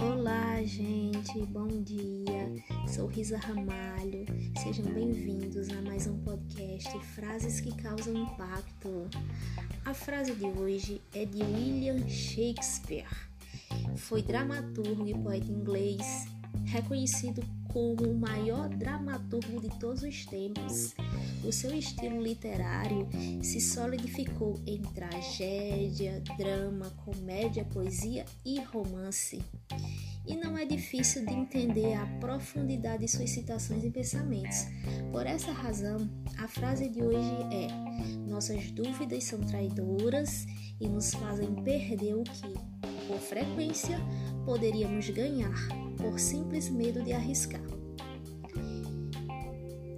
Olá, gente, bom dia. Sou Risa Ramalho. Sejam bem-vindos a mais um podcast Frases que causam impacto. A frase de hoje é de William Shakespeare. Foi dramaturgo e poeta inglês, reconhecido como o maior dramaturgo de todos os tempos. O seu estilo literário se solidificou em tragédia, drama, comédia, poesia e romance. E não é difícil de entender a profundidade de suas citações e pensamentos. Por essa razão, a frase de hoje é: Nossas dúvidas são traidoras e nos fazem perder o que, por frequência, poderíamos ganhar por simples medo de arriscar.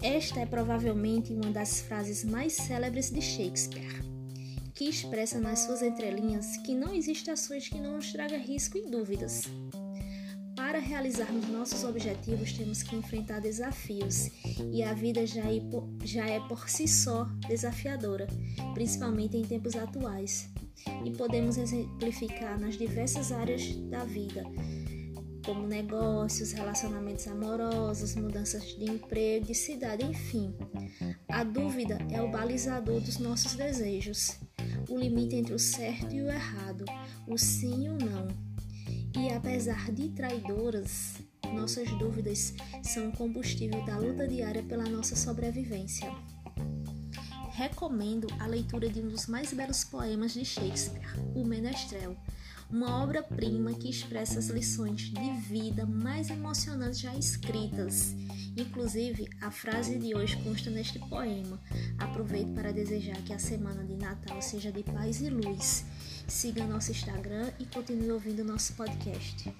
Esta é provavelmente uma das frases mais célebres de Shakespeare, que expressa nas suas entrelinhas que não existem ações que não nos tragam risco e dúvidas. Para realizarmos nossos objetivos, temos que enfrentar desafios, e a vida já é, por, já é por si só desafiadora, principalmente em tempos atuais. E podemos exemplificar nas diversas áreas da vida, como negócios, relacionamentos amorosos, mudanças de emprego, de cidade, enfim. A dúvida é o balizador dos nossos desejos, o limite entre o certo e o errado, o sim e o não. E apesar de traidoras, nossas dúvidas são o combustível da luta diária pela nossa sobrevivência. Recomendo a leitura de um dos mais belos poemas de Shakespeare, O Menestrel uma obra-prima que expressa as lições de vida mais emocionantes já escritas. Inclusive, a frase de hoje consta neste poema. Aproveito para desejar que a semana de Natal seja de paz e luz. Siga nosso Instagram e continue ouvindo nosso podcast.